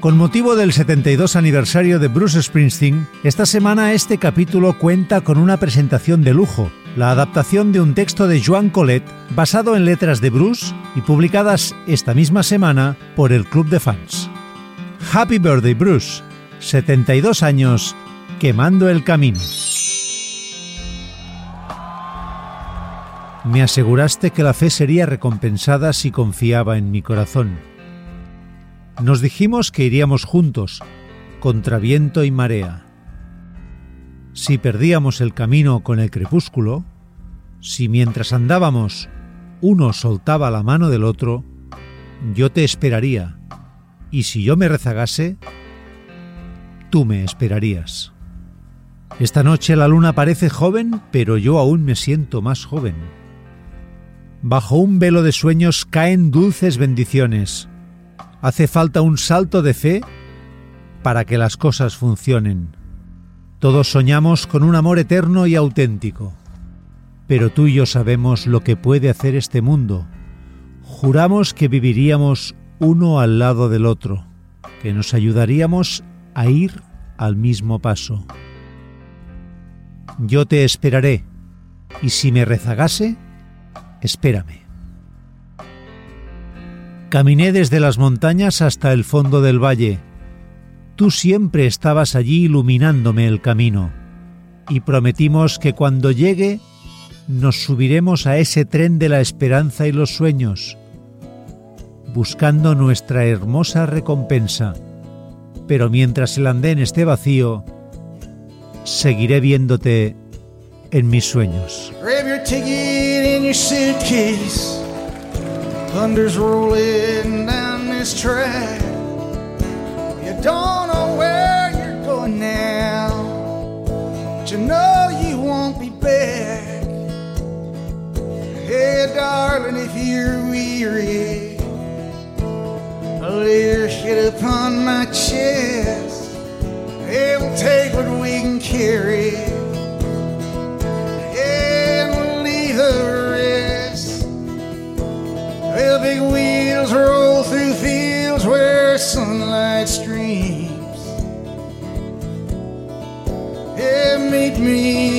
Con motivo del 72 aniversario de Bruce Springsteen, esta semana este capítulo cuenta con una presentación de lujo, la adaptación de un texto de Joan Colette basado en letras de Bruce y publicadas esta misma semana por el Club de Fans. Happy Birthday Bruce, 72 años, quemando el camino. Me aseguraste que la fe sería recompensada si confiaba en mi corazón nos dijimos que iríamos juntos, contra viento y marea. Si perdíamos el camino con el crepúsculo, si mientras andábamos uno soltaba la mano del otro, yo te esperaría, y si yo me rezagase, tú me esperarías. Esta noche la luna parece joven, pero yo aún me siento más joven. Bajo un velo de sueños caen dulces bendiciones, Hace falta un salto de fe para que las cosas funcionen. Todos soñamos con un amor eterno y auténtico, pero tú y yo sabemos lo que puede hacer este mundo. Juramos que viviríamos uno al lado del otro, que nos ayudaríamos a ir al mismo paso. Yo te esperaré, y si me rezagase, espérame. Caminé desde las montañas hasta el fondo del valle. Tú siempre estabas allí iluminándome el camino, y prometimos que cuando llegue nos subiremos a ese tren de la esperanza y los sueños, buscando nuestra hermosa recompensa. Pero mientras el andén esté vacío, seguiré viéndote en mis sueños. Thunder's rolling down this track. You don't know where you're going now, but you know you won't be back. Hey, darling, if you're weary, lay your head upon my chest. Hey, we'll take what we can carry. Me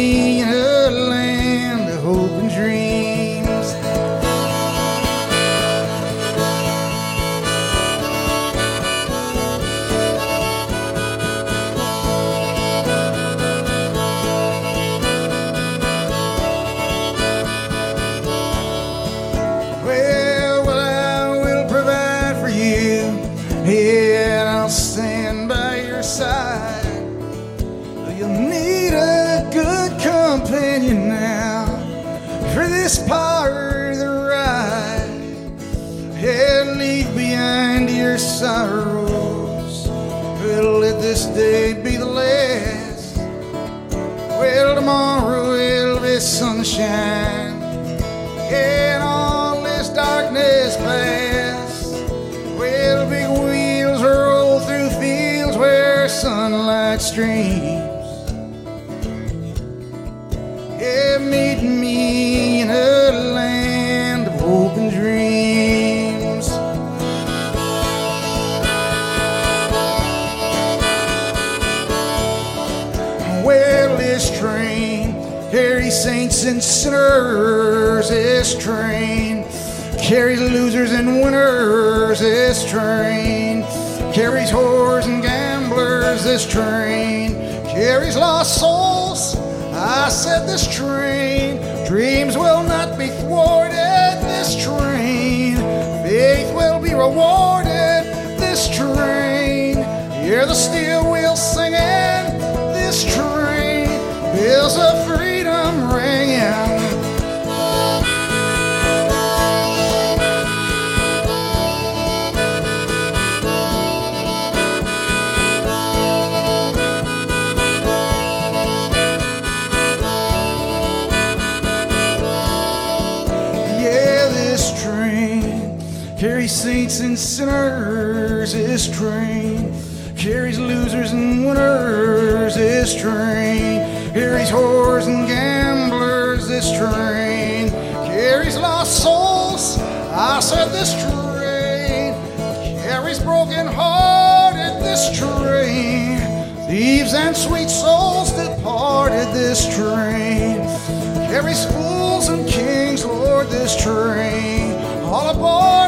streams. Yeah, meet me in a land of hope and dreams. Well, this train carries saints and sinners. This train carries losers and winners. This train carries whores and gamblers. This train carries lost souls. I said this train dreams will not be thwarted. This train faith will be rewarded. This train hear the steel wheels singing. This train bells of and sinners. This train carries losers and winners. This train carries whores and gamblers. This train carries lost souls. I said this train carries broken hearted. This train thieves and sweet souls departed this train. Carries fools and kings, Lord, this train. All aboard.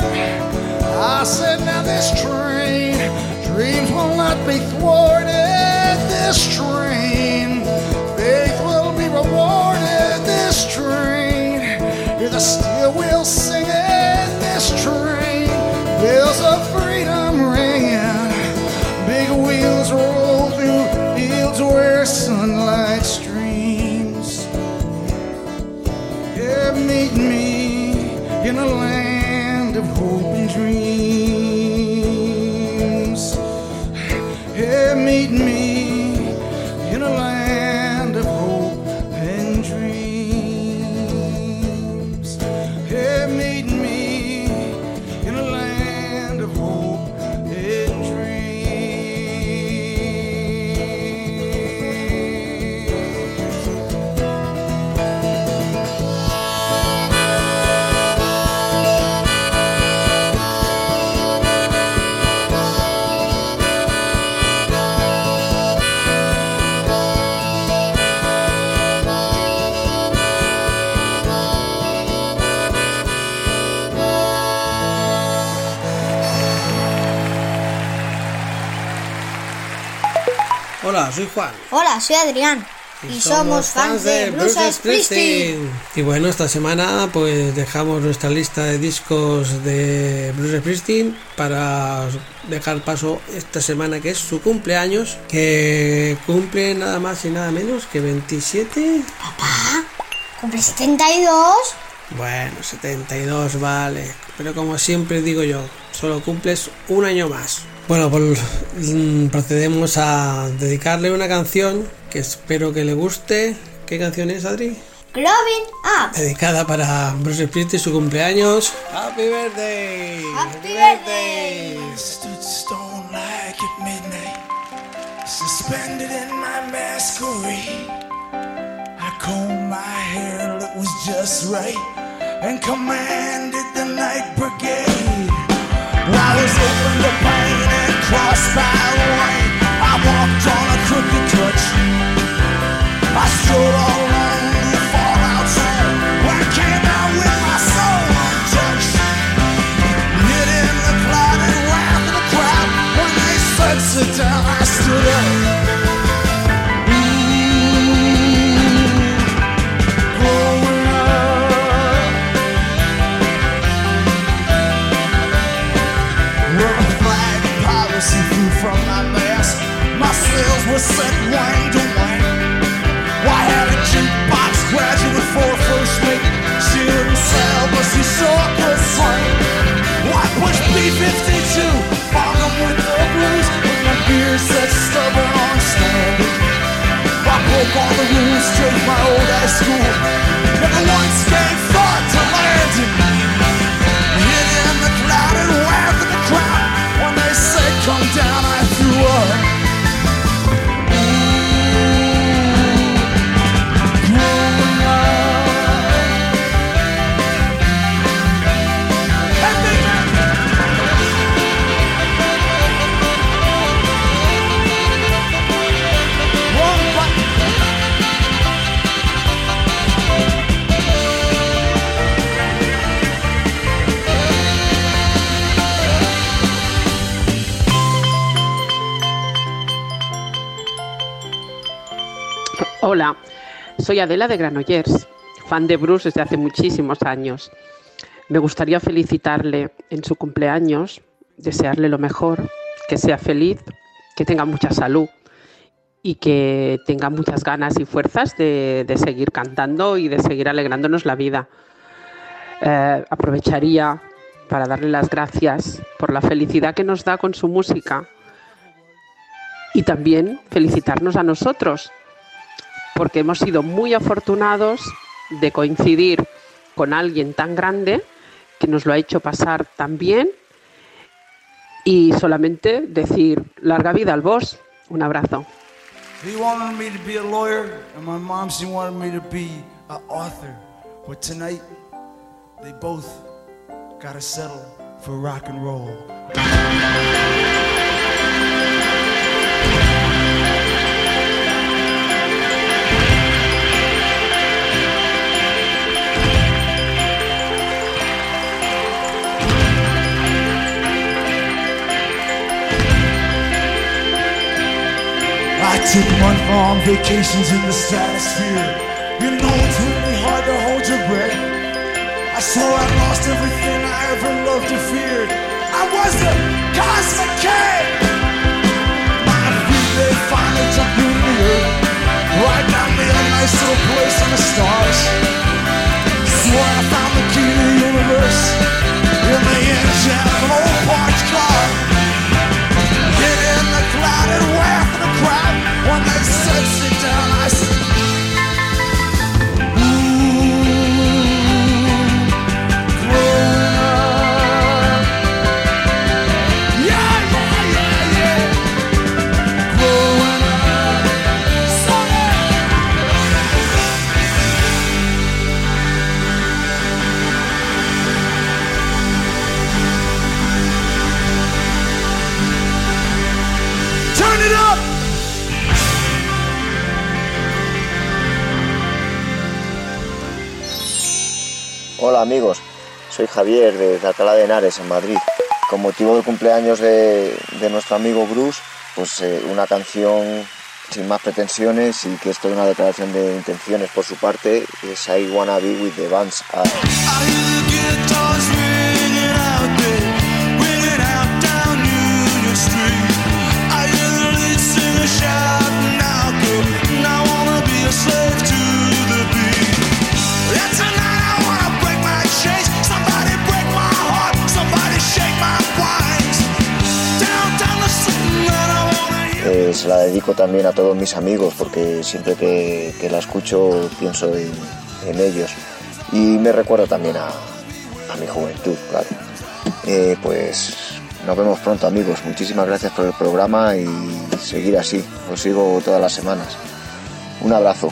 I said, now this train. Dreams will not be thwarted. This train. Faith will be rewarded. This train. Hear the steel wheels singing. This train. Bells of of hope and dreams. Hola, soy Juan. Hola, soy Adrián y, somos fans de Bruce Springsteen. Y bueno, esta semana pues dejamos nuestra lista de discos de Bruce Springsteen para dejar paso esta semana que es su cumpleaños, que cumple nada más y nada menos que 27. Papá, cumple 72. Bueno, 72, vale. Pero como siempre digo yo, solo cumples un año más. Bueno, pues mm, procedemos a dedicarle una canción que espero que le guste. ¿Qué canción es, Adri? Glowing Up. Dedicada para Bruce Springsteen, su cumpleaños. ¡Happy birthday! Happy birthday. Stood stone like at midnight, suspended in my masquerade. I combed my hair till it was just right, and commanded the night brigade. I was open and crossed the rain. I walked on a crooked crutch. I stood all along the fallout zone. When I came out with my soul untouched. Hid in the clouded wrath of the crowd. When they said sit down, I stood up. Were set to wing. Why had a jukebox graduate for first mate? She didn't sail, but she sure could swing. Why push B-52? Fog 'em with the blues. When my beer set stubborn on standing. I broke all the rules, straight my old high school. Never once gave soy Adela de Granollers, fan de Bruce desde hace muchísimos años. Me gustaría felicitarle en su cumpleaños, desearle lo mejor, que sea feliz, que tenga mucha salud y que tenga muchas ganas y fuerzas de, seguir cantando y de seguir alegrándonos la vida. Eh, aprovecharía para darle las gracias por la felicidad que nos da con su música y también felicitarnos a nosotros porque hemos sido muy afortunados de coincidir con alguien tan grande que nos lo ha hecho pasar tan bien y solamente decir larga vida al boss. Un abrazo. He wanted me to be a lawyer, and my mom, she wanted me to be an author. But tonight, they both gotta settle for rock and roll. Took month-long vacations in the stratosphere. You know it's really hard to hold your breath. I swore I lost everything I ever loved or feared. I was a cosmic king. My feet they finally me to the earth. Right down me a nice little place in the stars. Swore I found the key to the universe in the engine of an old parked car. When they sit down. Hola amigos, soy Javier de Alcalá de Henares, en Madrid. Con motivo del cumpleaños de, nuestro amigo Bruce, pues eh, una canción sin más pretensiones y que es toda una declaración de intenciones por su parte, es I Wanna Be With The Bands. La dedico también a todos mis amigos porque siempre que, la escucho pienso en, ellos y me recuerda también a, a mi juventud, claro. Eh, pues nos vemos pronto amigos, muchísimas gracias por el programa y seguir así, os sigo todas las semanas. Un abrazo.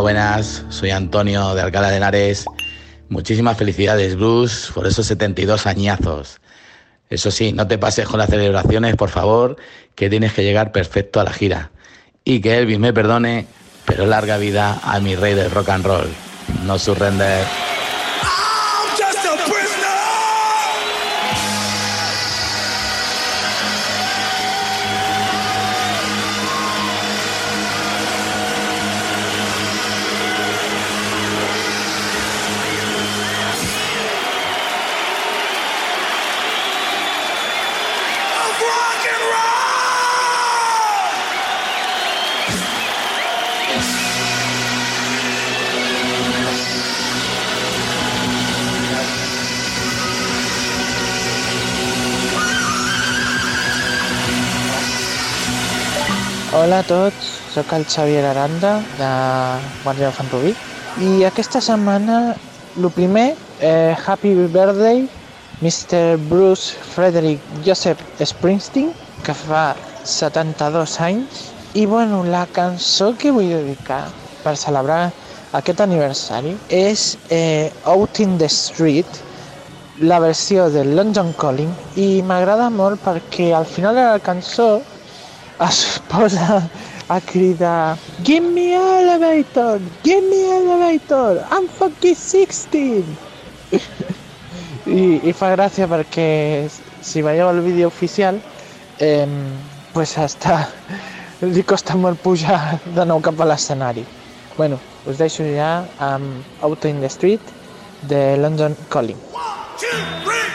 Buenas. Soy Antonio de Alcalá de Henares. Muchísimas felicidades, Bruce, por esos 72 añazos. Eso sí, no te pases con las celebraciones, por favor, que tienes que llegar perfecto a la gira. Y que Elvis me perdone, pero larga vida a mi rey del rock and roll. No surrender. Hola a tots, sóc el Xavier Aranda de Guàrdia de Rubí i aquesta setmana, el primer, eh, Happy Birthday Mr. Bruce Frederick Joseph Springsteen, que fa 72 anys i bueno, la cançó que vull dedicar per celebrar aquest aniversari és eh, Out in the Street, la versió de London Calling i m'agrada molt perquè al final de la cançó es posa a cridar Give me elevator, give me elevator, I'm fucking 16 I, i fa gràcia perquè si veieu el vídeo oficial eh, pues hasta li costa molt pujar de nou cap a l'escenari. Bueno, us deixo ja amb Out in the Street de London Calling. Put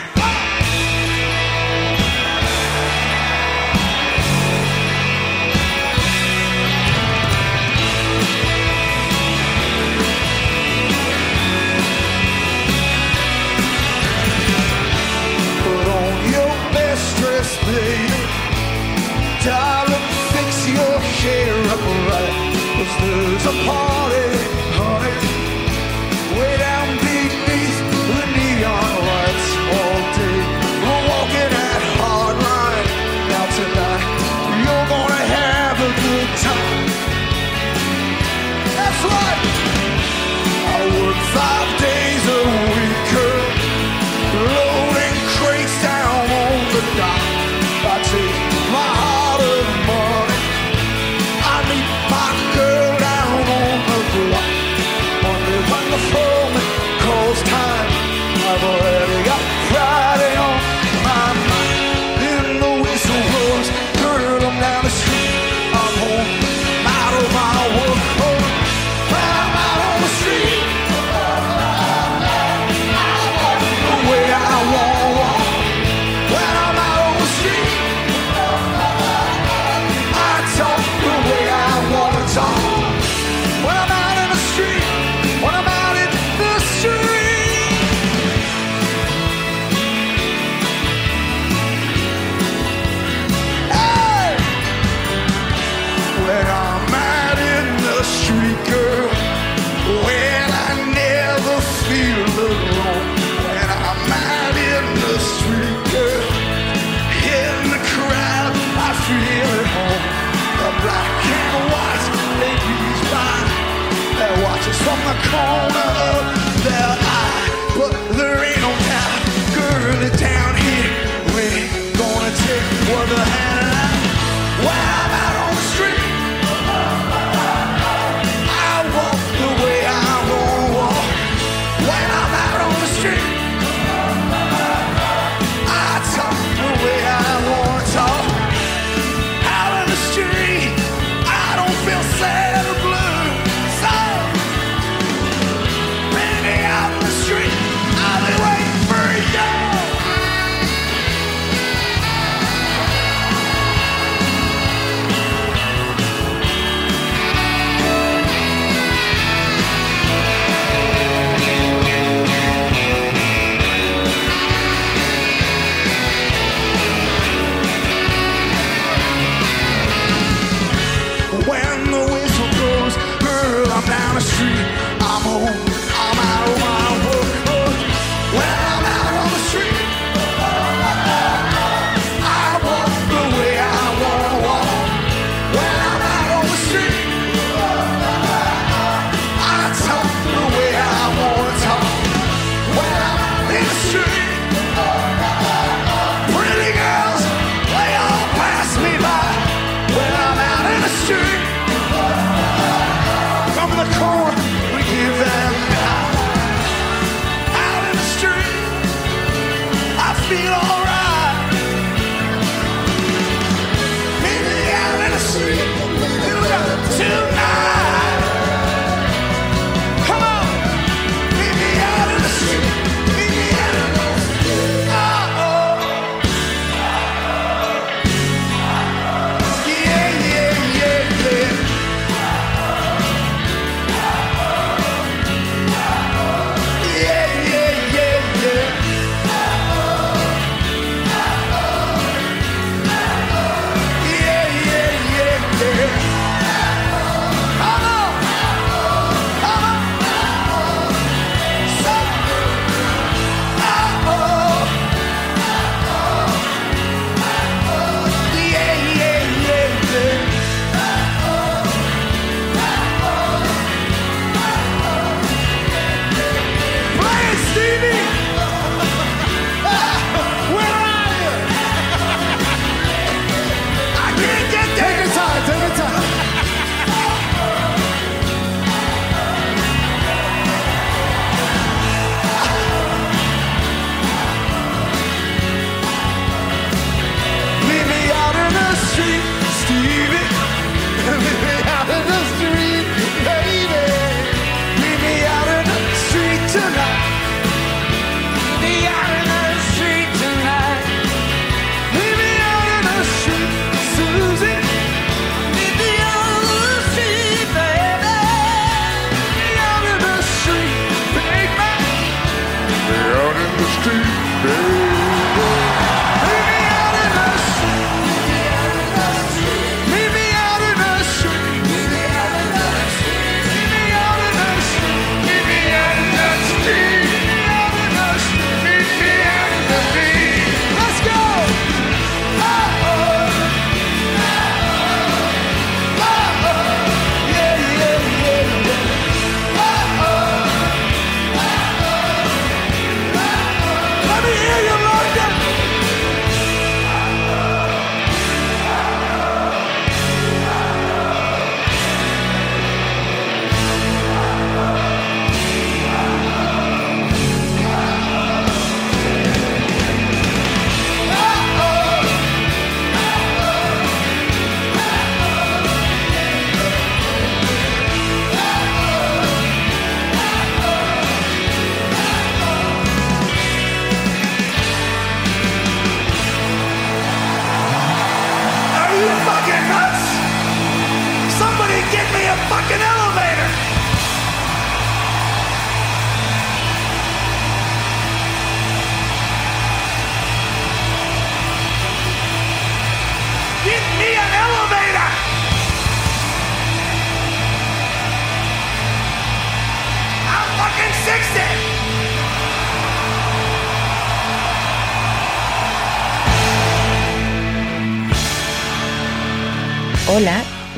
from the corner of their eye. But there ain't no doubt, girl, down here. We ain't gonna take what the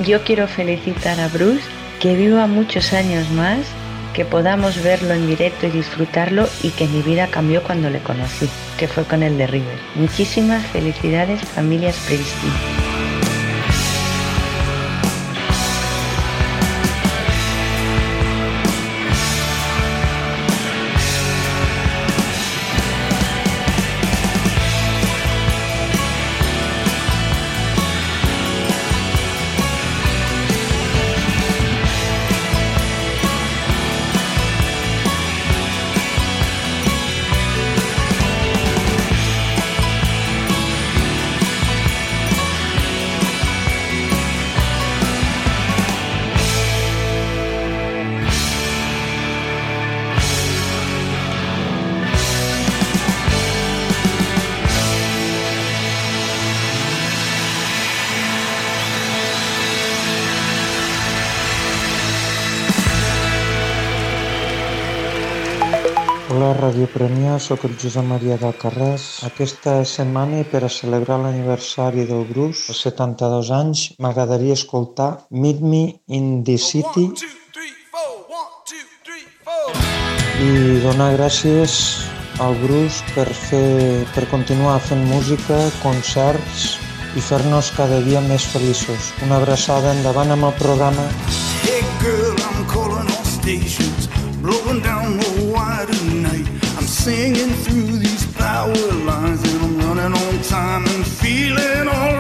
yo quiero felicitar a Bruce, que viva muchos años más, que podamos verlo en directo y disfrutarlo y que mi vida cambió cuando le conocí, que fue con el de River. Muchísimas felicidades familias Springsteen. Ràdio Premià, sóc el Josep Maria d'Alcarràs. Aquesta setmana, per a celebrar l'aniversari del Bruce, els 72 anys, m'agradaria escoltar Meet Me in the oh, City i donar gràcies al Bruce per, fer, per continuar fent música, concerts i fer-nos cada dia més feliços. Una abraçada endavant amb el programa. Hey girl, I'm calling all stations, blowing down singing through these power lines, and I'm running on time and feeling all.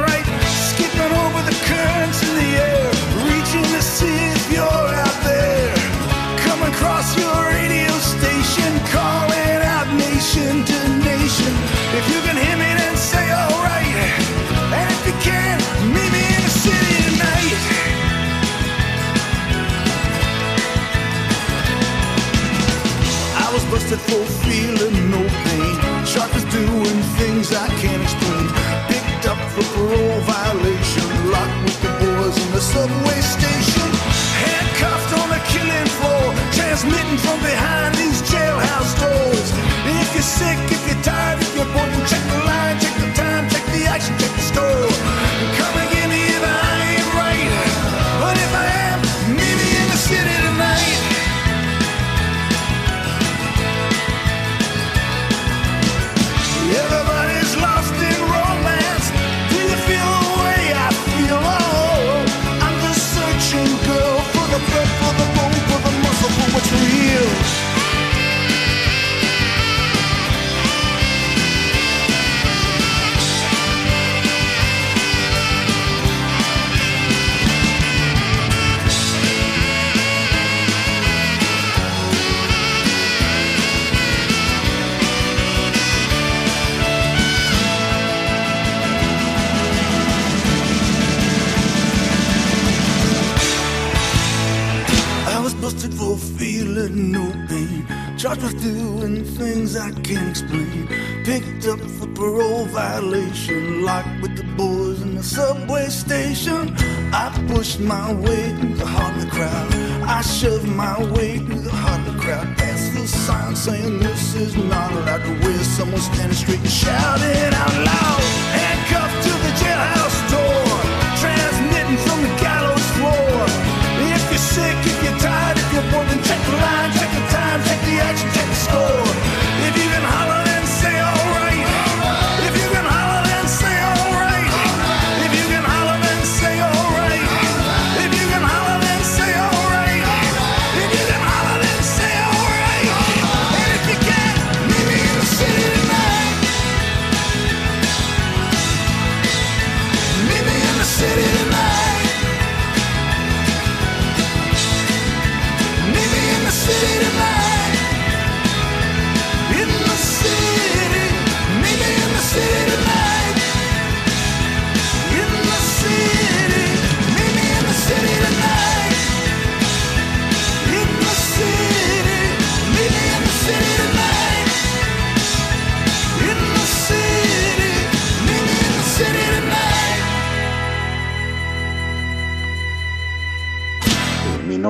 violation. Locked with the boys in the subway station. Handcuffed on the killing floor. Transmitting from behind these jailhouse doors. If you're sick, if you're tired, if you're bored, check the line. Check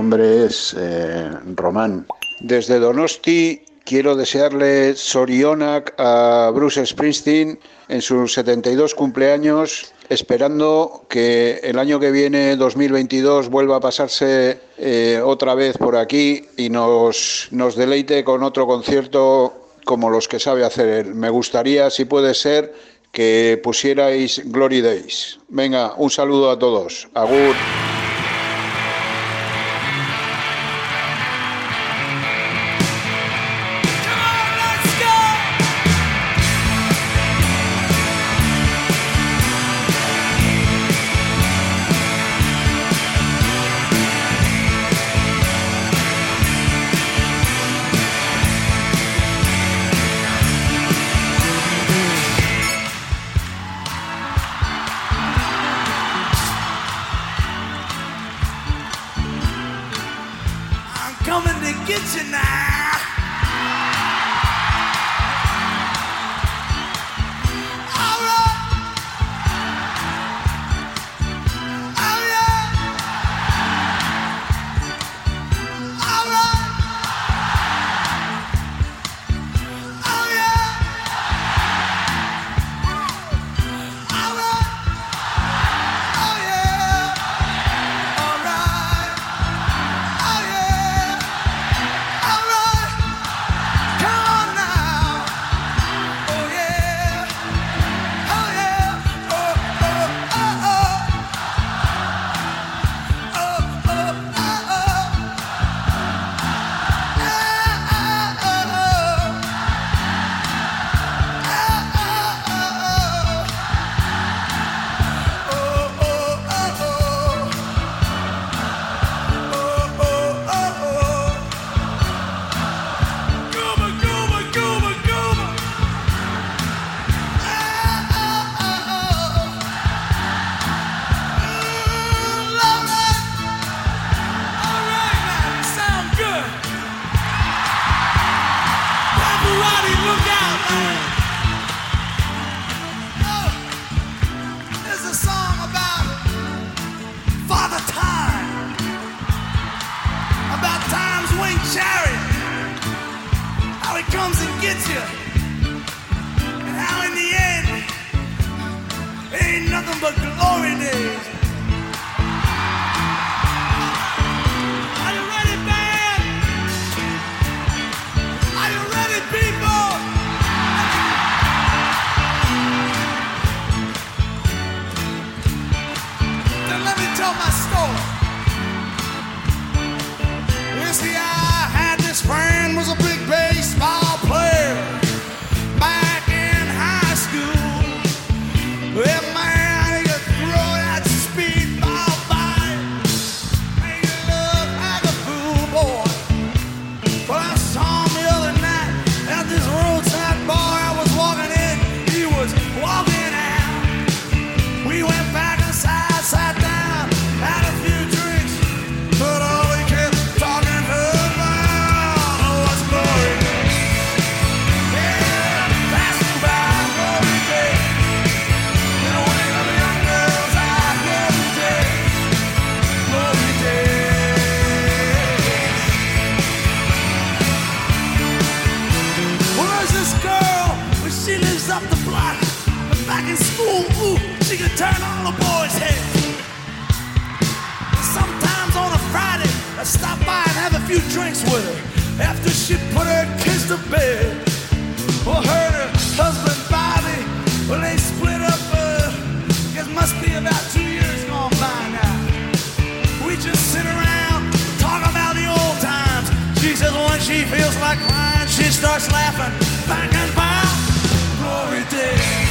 nombre es eh, Román. Desde Donosti quiero desearle Sorionak a Bruce Springsteen en sus 72 cumpleaños, esperando que el año que viene, 2022, vuelva a pasarse eh, otra vez por aquí y nos, nos deleite con otro concierto como los que sabe hacer él. Me gustaría, si puede ser, que pusierais Glory Days. Venga, un saludo a todos. Agur. She could turn all the boys' heads. Sometimes on a Friday, I stop by and have a few drinks with her. After she put her kids to bed. Well, her and her husband Bobby, well, they split up, uh, it must be about two years gone by now. We just sit around, talk about the old times. She says when she feels like crying, she starts laughing. Back and by, glory days.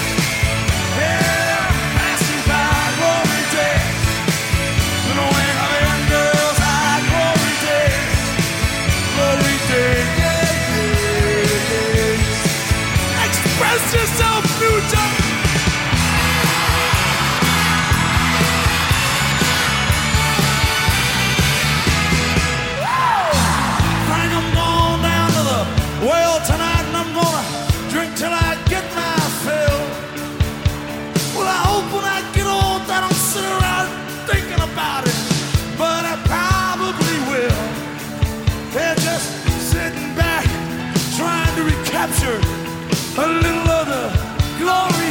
Capture a little of the glory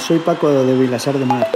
Soy Paco de Vilasar de Mar.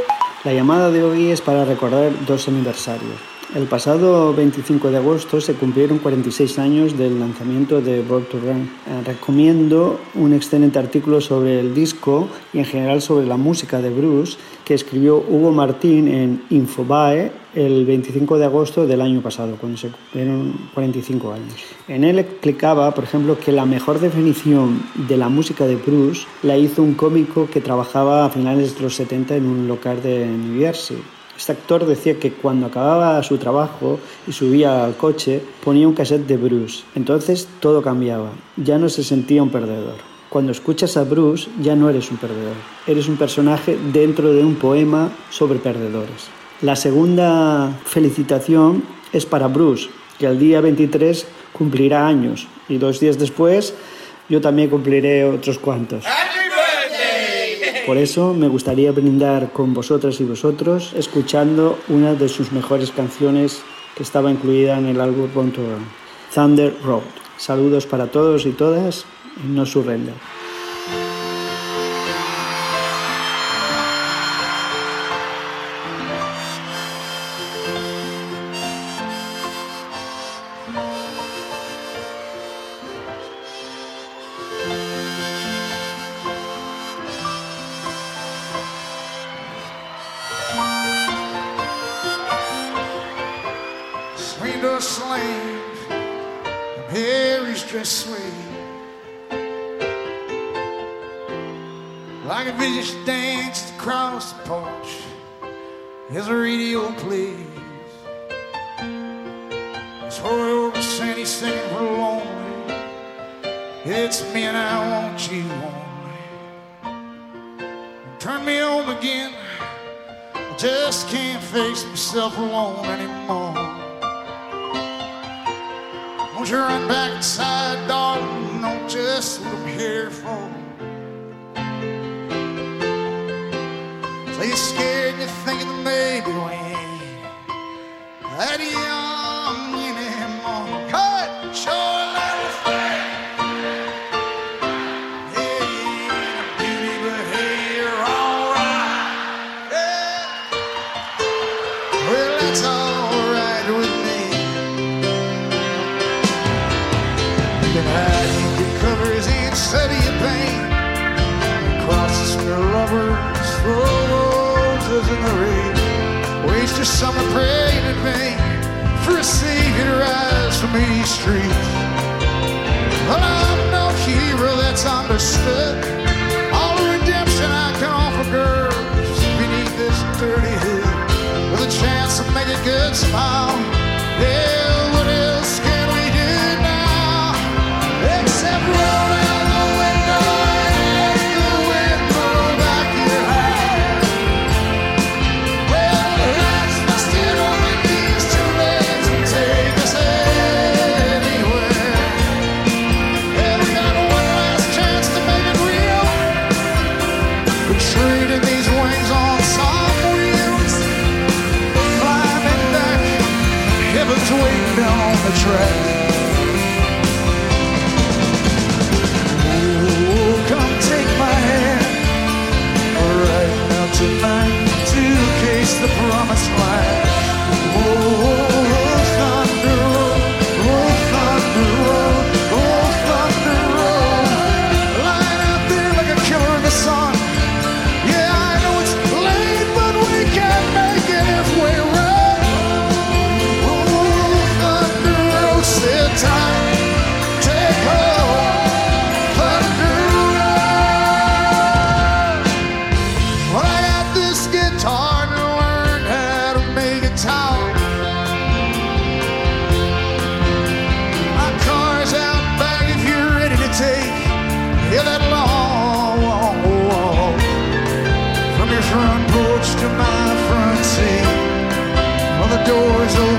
La llamada de hoy es para recordar dos aniversarios. El pasado 25 de agosto se cumplieron 46 años del lanzamiento de Born to Run. Eh, recomiendo un excelente artículo sobre el disco y en general sobre la música de Bruce que escribió Hugo Martín en Infobae el 25 de agosto del año pasado, cuando se cumplieron 45 años. En él explicaba, por ejemplo, que la mejor definición de la música de Bruce la hizo un cómico que trabajaba a finales de los 70 en un local de New Jersey. Este actor decía que cuando acababa su trabajo y subía al coche, ponía un cassette de Bruce. Entonces todo cambiaba. Ya no se sentía un perdedor. Cuando escuchas a Bruce ya no eres un perdedor. Eres un personaje dentro de un poema sobre perdedores. La segunda felicitación es para Bruce, que el día 23 cumplirá años y dos días después yo también cumpliré otros cuantos. Por eso me gustaría brindar con vosotras y vosotros escuchando una de sus mejores canciones que estaba incluida en el álbum Thunder Road. Saludos para todos y todas no surrender. good smile. survive. to my front seat. while the door's open.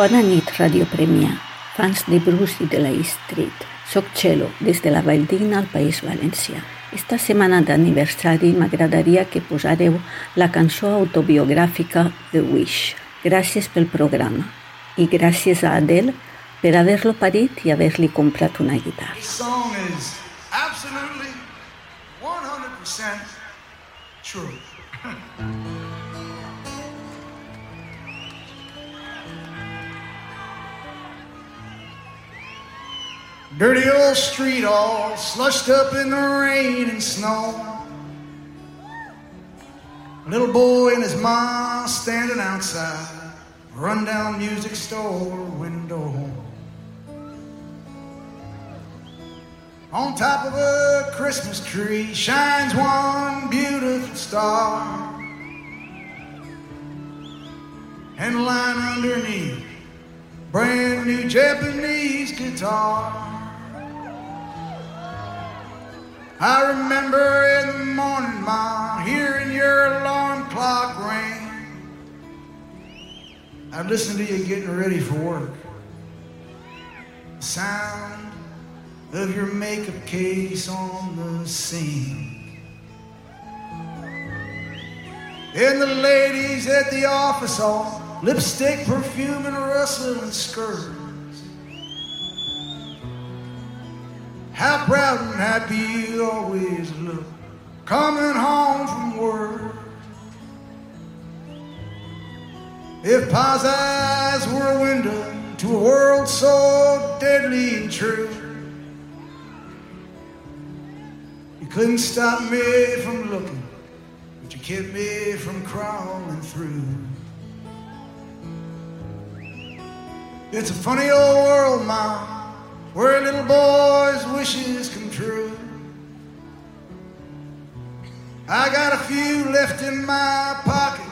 Bona nit, Radio Premià, fans de Bruce i de la East Street. Soc Txelo, des de la Valldigna al País Valencià. Esta setmana d'aniversari m'agradaria que posareu la cançó autobiogràfica The Wish. Gràcies pel programa. I gràcies a Adele per haver-lo parit i haver-li comprat una guitarra. This song is absolutely 100% true. Dirty old street all slushed up in the rain and snow. Little boy and his mom standing outside, rundown music store window. On top of a Christmas tree shines one beautiful star. And lying underneath, brand new Japanese guitar. I remember in the morning, Ma, hearing your alarm clock ring. I'd listen to you getting ready for work. The sound of your makeup case on the sink. And the ladies at the office all lipstick, perfume, and rustling skirts. How proud and happy you always look coming home from work. If Pa's eyes were a window to a world so deadly and true, you couldn't stop me from looking, but you kept me from crawling through. It's a funny old world, Mom where a little boy's wishes come true. I got a few left in my pocket,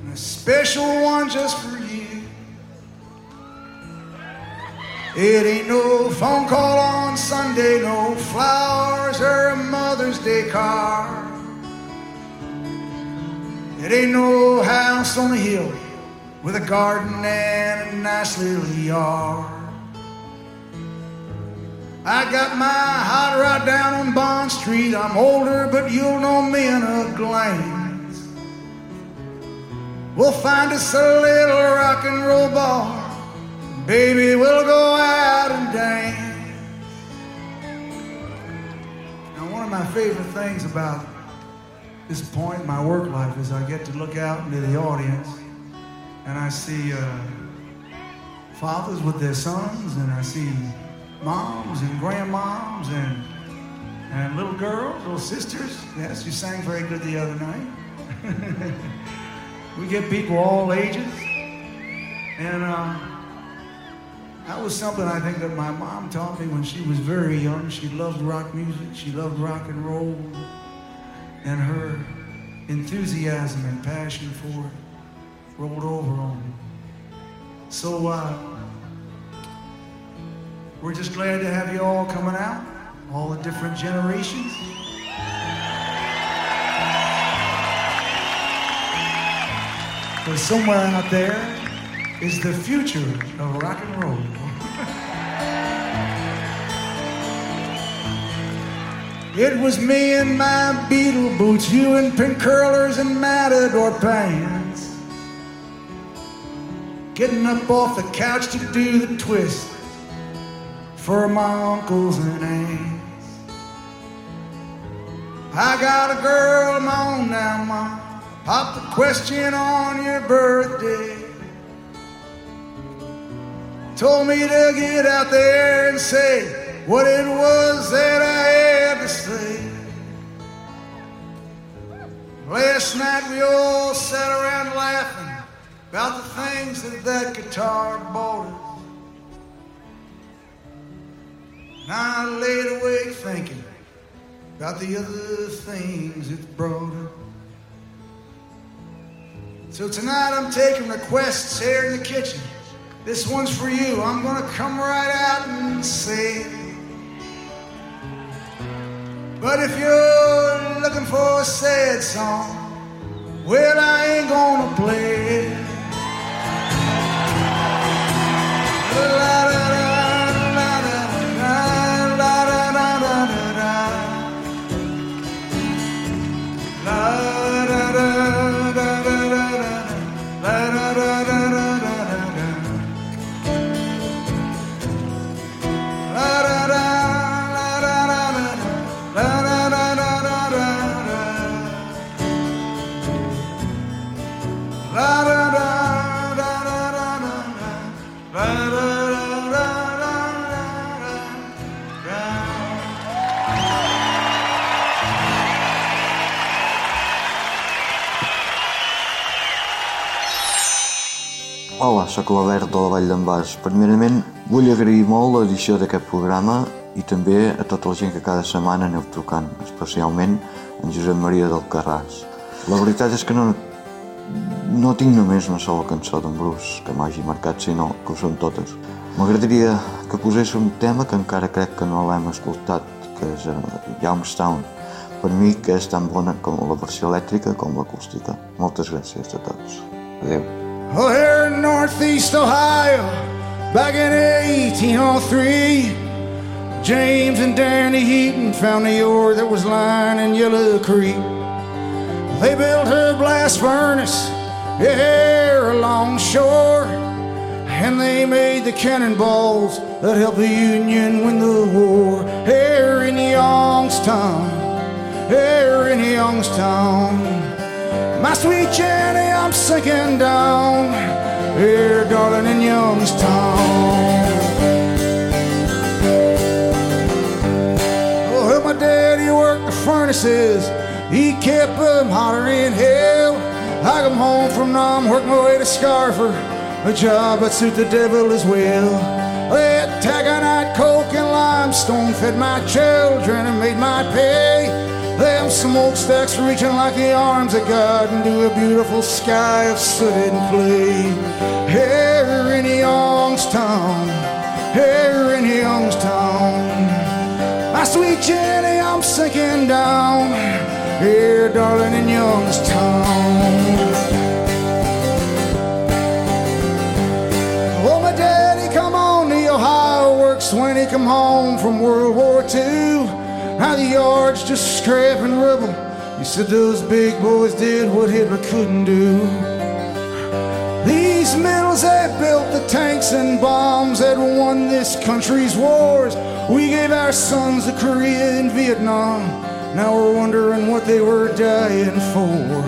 and a special one just for you. It ain't no phone call on Sunday, no flowers or a Mother's Day card. It ain't no house on the hill with a garden and a nice little yard. I got my hot rod down on Bond Street. I'm older, but you'll know me in a glance. We'll find us a little rock and roll bar. Baby, we'll go out and dance. Now, one of my favorite things about this point in my work life is I get to look out into the audience and I see uh, fathers with their sons, and I see moms and grandmoms and and little girls, little sisters. Yes, you sang very good the other night. we get people all ages, and uh, that was something I think that my mom taught me when she was very young. She loved rock music. She loved rock and roll, and her enthusiasm and passion for it rolled over on me. So. Uh, we're just glad to have you all coming out, all the different generations. But somewhere out there is the future of rock and roll. It was me in my Beatle boots, you in pink curlers and matador pants. Getting up off the couch to do the twist for my uncles and aunts. I got a girl of my own now, Mom. Pop the question on your birthday. Told me to get out there and say what it was that I had to say. Last night we all sat around laughing about the things that that guitar bought us. And I laid awake thinking about the other things it brought up. So tonight I'm taking requests here in the kitchen. This one's for you. I'm gonna come right out and say it. But if you're looking for a sad song, well, I ain't gonna play Hola, sóc l'Albert de la Vall d'en Bas. Primerament, vull agrair molt l'edició d'aquest programa i també a tota la gent que cada setmana aneu trucant, especialment en Josep Maria del Carràs. La veritat és que no, no tinc només una sola cançó d'en Bruce que m'hagi marcat, sinó que ho són totes. M'agradaria que posés un tema que encara crec que no l'hem escoltat, que és uh, Youngstown. Per mi que és tan bona com la versió elèctrica com l'acústica. Moltes gràcies a tots. Adéu. Oh, here in Northeast Ohio, back in 1803, James and Danny Heaton found the ore that was lying in Yellow Creek. They built a blast furnace here along shore, and they made the cannonballs that helped the Union win the war. Here in Youngstown, here in Youngstown. My sweet Jenny, I'm sinking down here, darling, in Youngstown. Oh, my daddy worked the furnaces, he kept them hotter than hell. I come home from Nam, work my way to Scarfer, a job that suit the devil as well. That taconite, coke, and limestone fed my children and made my pay. Them smokestacks reaching like the arms of God into a beautiful sky of soot and clay. Here in Youngstown, here in Youngstown. My sweet Jenny, I'm sinking down here, darling, in Youngstown. Oh, my daddy come on the Ohio works when he come home from World War II. Now the yard's just scraping rubble. You said those big boys did what Hitler couldn't do. These mills that built the tanks and bombs that won this country's wars. We gave our sons to Korea and Vietnam. Now we're wondering what they were dying for.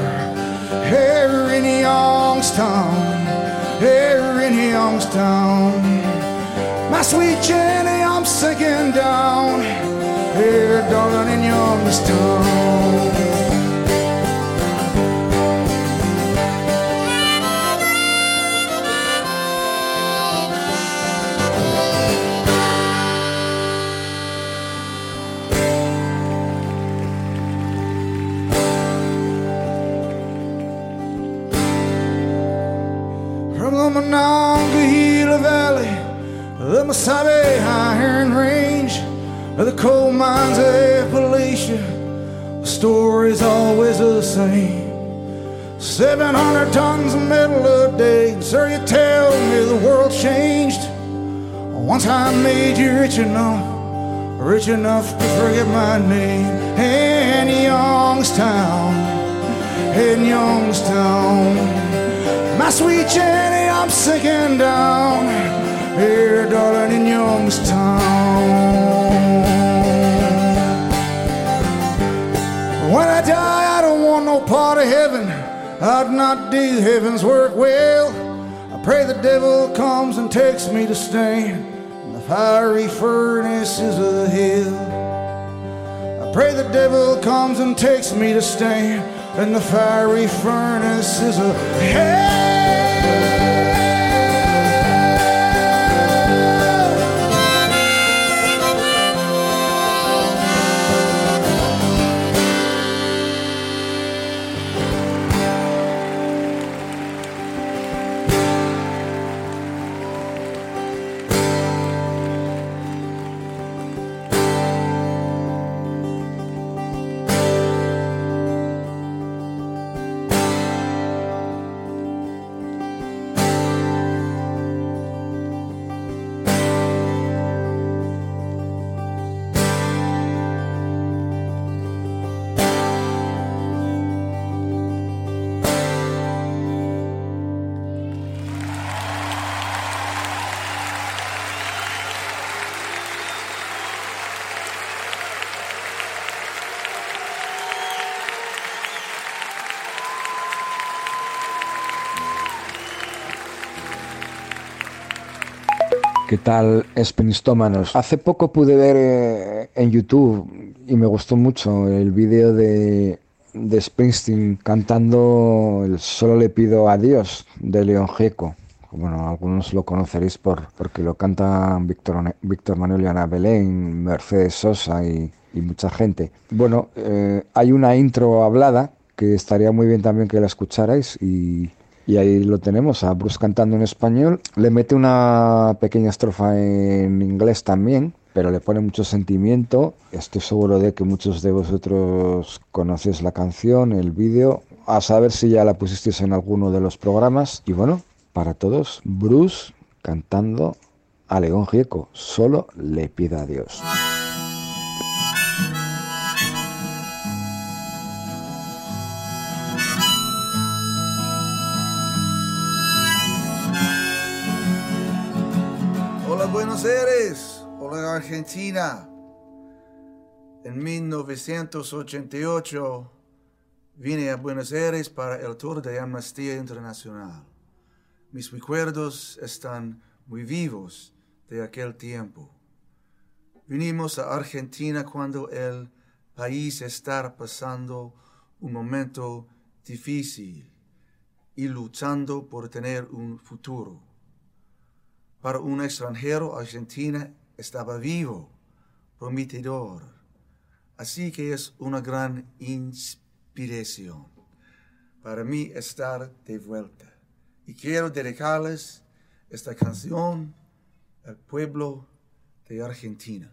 Here in Youngstown, here in Youngstown. My sweet Jenny, I'm sinking down here, darling, in. From the Monongahela Valley, the Mesabi Iron Range, or the coal mines of Appalachia, the story's always the same. 700 tons of metal a day, sir, you tell me the world changed. Once I made you rich enough, rich enough to forget my name. In Youngstown, in Youngstown. My sweet Jenny, I'm sinking down here, darling, in Youngstown. I die, I don't want no part of heaven. I'd not do heaven's work well. I pray the devil comes and takes me to stand in the fiery furnaces of hell. I pray the devil comes and takes me to stand in the fiery furnaces of hell. ¿Qué tal, Spinstómanos? Hace poco pude ver eh, en YouTube y me gustó mucho el vídeo de, de Springsteen cantando el Solo le pido a Dios de León Gieco bueno, algunos lo conoceréis por, porque lo cantan Víctor, Víctor Manuel y Ana Belén, Mercedes Sosa y, mucha gente. Bueno, eh, hay una intro hablada que estaría muy bien también que la escucharais y, y ahí lo tenemos, a Bruce cantando en español. Le mete una pequeña estrofa en inglés también, pero le pone mucho sentimiento. Estoy seguro de que muchos de vosotros conocéis la canción, el vídeo, a saber si ya la pusisteis en alguno de los programas. Y bueno, para todos, Bruce cantando a León Gieco, solo le pida a Dios. Buenos Aires, hola Argentina. En 1988 vine a Buenos Aires para el tour de Amnistía Internacional. Mis recuerdos están muy vivos de aquel tiempo. Vinimos a Argentina cuando el país está pasando un momento difícil y luchando por tener un futuro. Para un extranjero, Argentina estaba vivo, prometedor. Así que es una gran inspiración para mí estar de vuelta. Y quiero dedicarles esta canción al pueblo de Argentina.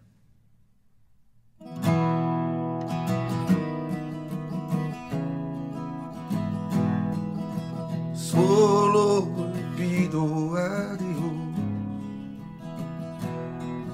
Solo pido a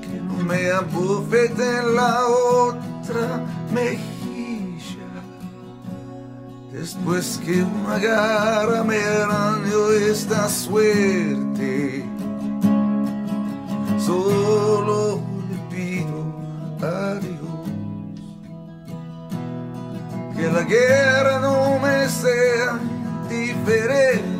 que no me abofete en la otra mejilla. Después que una garra me arañó esta suerte. Solo le pido a Dios que la guerra no me sea diferente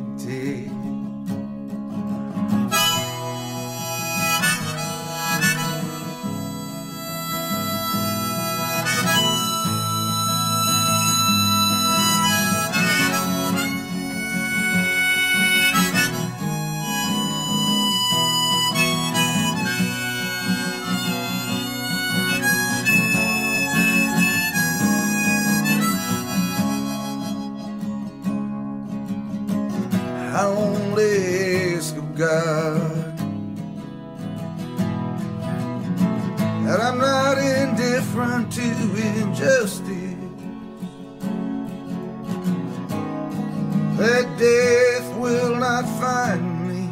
That death will not find me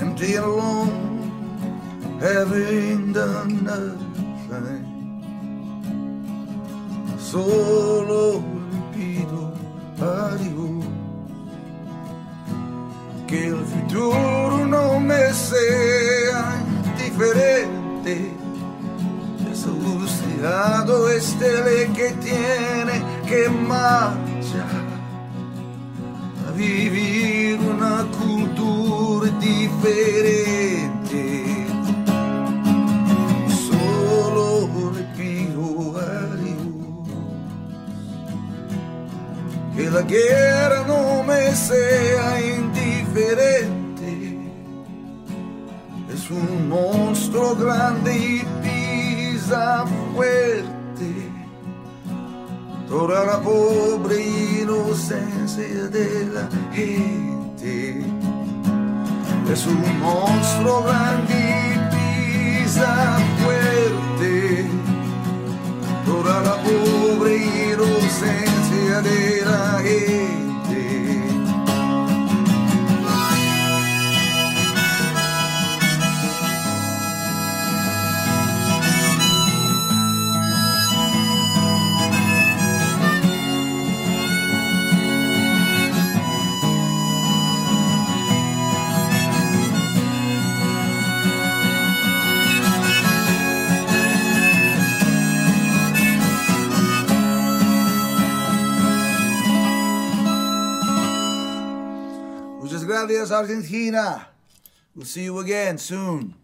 empty and alone, having done nothing. Solo le pido a Dios que el futuro no me sea indiferente. Desahuciado este que tiene que marchar vivere una cultura differente. Solo il più che la guerra non mi sia indifferente, è un mostro grande e pisa fuerte. ora la pobre innocenza della gente. Es un mostro grande pisa fuerte. Ora la pobre innocenza della gente. Adios, Argentina. We'll see you again soon.